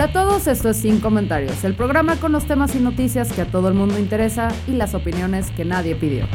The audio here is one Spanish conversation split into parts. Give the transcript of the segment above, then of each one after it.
Hola a todos, esto es Sin Comentarios, el programa con los temas y noticias que a todo el mundo interesa y las opiniones que nadie pidió.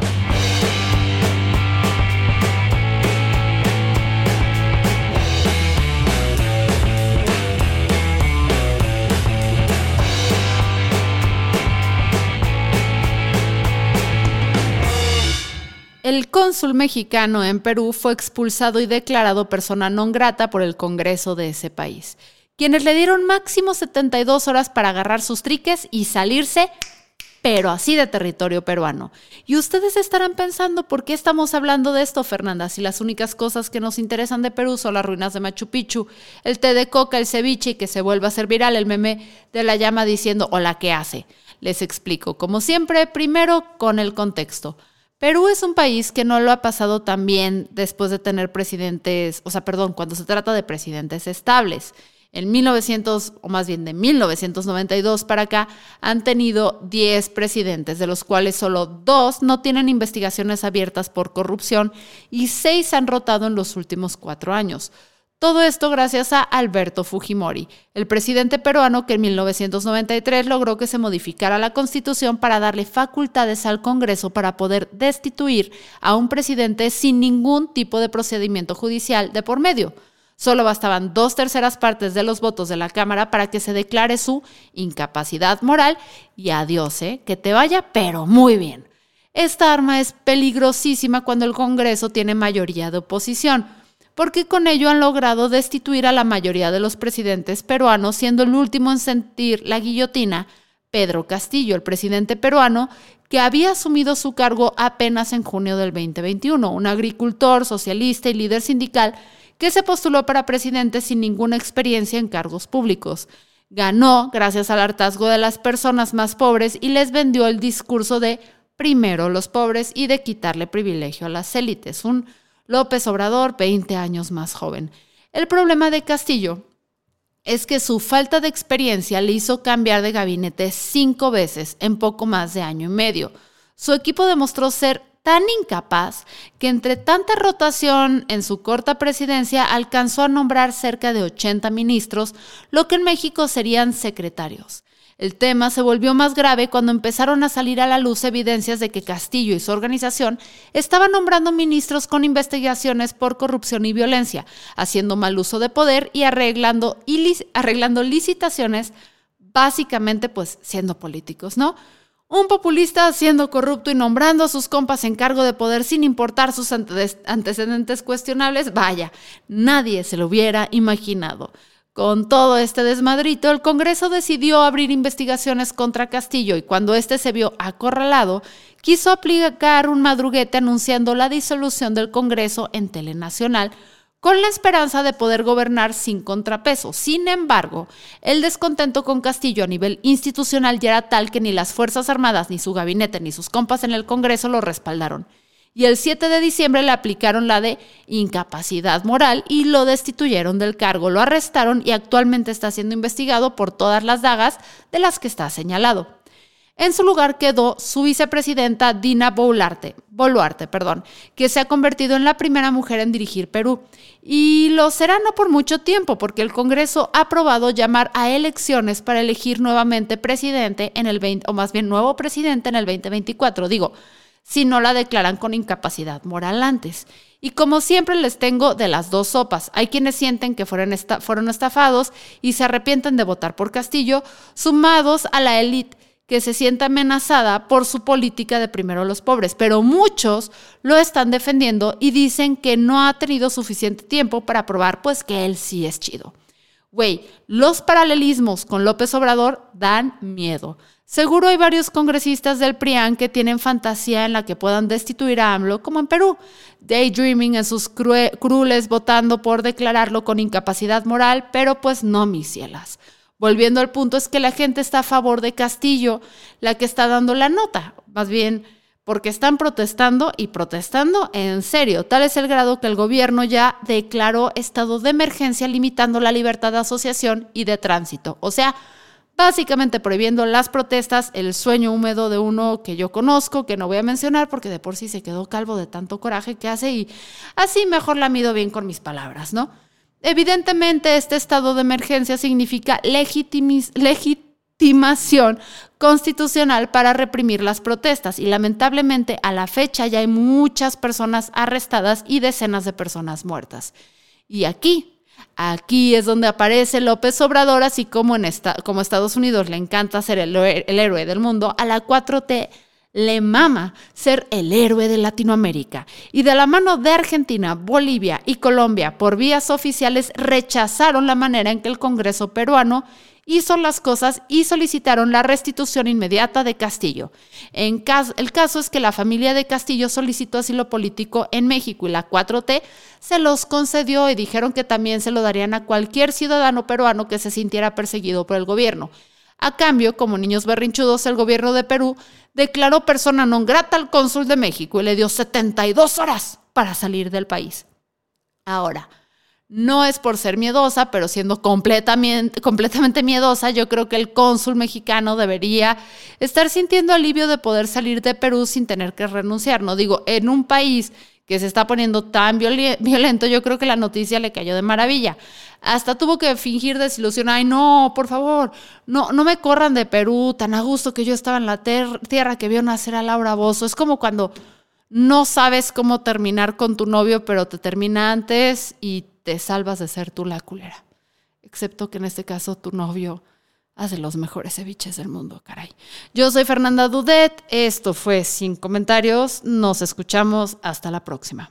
El cónsul mexicano en Perú fue expulsado y declarado persona non grata por el Congreso de ese país, quienes le dieron máximo 72 horas para agarrar sus triques y salirse, pero así de territorio peruano. Y ustedes estarán pensando, ¿por qué estamos hablando de esto, Fernanda? Si las únicas cosas que nos interesan de Perú son las ruinas de Machu Picchu, el té de coca, el ceviche y que se vuelva a ser viral el meme de la llama diciendo, hola, ¿qué hace? Les explico, como siempre, primero con el contexto. Perú es un país que no lo ha pasado tan bien después de tener presidentes, o sea, perdón, cuando se trata de presidentes estables. En 1900, o más bien de 1992 para acá, han tenido 10 presidentes, de los cuales solo dos no tienen investigaciones abiertas por corrupción y seis han rotado en los últimos cuatro años. Todo esto gracias a Alberto Fujimori, el presidente peruano que en 1993 logró que se modificara la constitución para darle facultades al Congreso para poder destituir a un presidente sin ningún tipo de procedimiento judicial de por medio. Solo bastaban dos terceras partes de los votos de la Cámara para que se declare su incapacidad moral y adiós, ¿eh? que te vaya, pero muy bien. Esta arma es peligrosísima cuando el Congreso tiene mayoría de oposición porque con ello han logrado destituir a la mayoría de los presidentes peruanos, siendo el último en sentir la guillotina Pedro Castillo, el presidente peruano, que había asumido su cargo apenas en junio del 2021, un agricultor, socialista y líder sindical que se postuló para presidente sin ninguna experiencia en cargos públicos. Ganó gracias al hartazgo de las personas más pobres y les vendió el discurso de primero los pobres y de quitarle privilegio a las élites, un López Obrador, 20 años más joven. El problema de Castillo es que su falta de experiencia le hizo cambiar de gabinete cinco veces en poco más de año y medio. Su equipo demostró ser tan incapaz que entre tanta rotación en su corta presidencia alcanzó a nombrar cerca de 80 ministros, lo que en México serían secretarios. El tema se volvió más grave cuando empezaron a salir a la luz evidencias de que Castillo y su organización estaban nombrando ministros con investigaciones por corrupción y violencia, haciendo mal uso de poder y arreglando, arreglando licitaciones, básicamente pues siendo políticos, ¿no? Un populista siendo corrupto y nombrando a sus compas en cargo de poder sin importar sus antecedentes cuestionables, vaya, nadie se lo hubiera imaginado. Con todo este desmadrito, el Congreso decidió abrir investigaciones contra Castillo y cuando éste se vio acorralado, quiso aplicar un madruguete anunciando la disolución del Congreso en Telenacional con la esperanza de poder gobernar sin contrapeso. Sin embargo, el descontento con Castillo a nivel institucional ya era tal que ni las Fuerzas Armadas, ni su gabinete, ni sus compas en el Congreso lo respaldaron y el 7 de diciembre le aplicaron la de incapacidad moral y lo destituyeron del cargo, lo arrestaron y actualmente está siendo investigado por todas las dagas de las que está señalado. En su lugar quedó su vicepresidenta Dina Boluarte, Boluarte, perdón, que se ha convertido en la primera mujer en dirigir Perú. Y lo será no por mucho tiempo, porque el Congreso ha aprobado llamar a elecciones para elegir nuevamente presidente en el 20, o más bien nuevo presidente en el 2024. Digo, si no la declaran con incapacidad moral antes. Y como siempre les tengo de las dos sopas. Hay quienes sienten que fueron, fueron estafados y se arrepienten de votar por Castillo, sumados a la élite que se siente amenazada por su política de primero los pobres, pero muchos lo están defendiendo y dicen que no ha tenido suficiente tiempo para probar pues que él sí es chido. Güey, los paralelismos con López Obrador dan miedo. Seguro hay varios congresistas del PRIAN que tienen fantasía en la que puedan destituir a AMLO, como en Perú, daydreaming en sus crueles votando por declararlo con incapacidad moral, pero pues no, mis cielas. Volviendo al punto, es que la gente está a favor de Castillo, la que está dando la nota. Más bien, porque están protestando y protestando en serio. Tal es el grado que el gobierno ya declaró estado de emergencia limitando la libertad de asociación y de tránsito. O sea, básicamente prohibiendo las protestas, el sueño húmedo de uno que yo conozco, que no voy a mencionar porque de por sí se quedó calvo de tanto coraje que hace y así mejor la mido bien con mis palabras, ¿no? Evidentemente, este estado de emergencia significa legitimación constitucional para reprimir las protestas y lamentablemente a la fecha ya hay muchas personas arrestadas y decenas de personas muertas. Y aquí, aquí es donde aparece López Obrador, así como en esta, como Estados Unidos le encanta ser el, el héroe del mundo, a la 4T le mama ser el héroe de Latinoamérica. Y de la mano de Argentina, Bolivia y Colombia, por vías oficiales, rechazaron la manera en que el Congreso peruano hizo las cosas y solicitaron la restitución inmediata de Castillo. En el caso es que la familia de Castillo solicitó asilo político en México y la 4T se los concedió y dijeron que también se lo darían a cualquier ciudadano peruano que se sintiera perseguido por el gobierno. A cambio, como niños berrinchudos, el gobierno de Perú declaró persona non grata al cónsul de México y le dio 72 horas para salir del país. Ahora, no es por ser miedosa, pero siendo completamente, completamente miedosa, yo creo que el cónsul mexicano debería estar sintiendo alivio de poder salir de Perú sin tener que renunciar. No digo, en un país que se está poniendo tan violento, yo creo que la noticia le cayó de maravilla. Hasta tuvo que fingir desilusión. Ay, no, por favor, no, no me corran de Perú, tan a gusto que yo estaba en la tierra que vio nacer a Laura Bozo. Es como cuando no sabes cómo terminar con tu novio, pero te termina antes y te salvas de ser tú la culera. Excepto que en este caso tu novio hace los mejores ceviches del mundo, caray. Yo soy Fernanda Dudet, esto fue Sin Comentarios, nos escuchamos, hasta la próxima.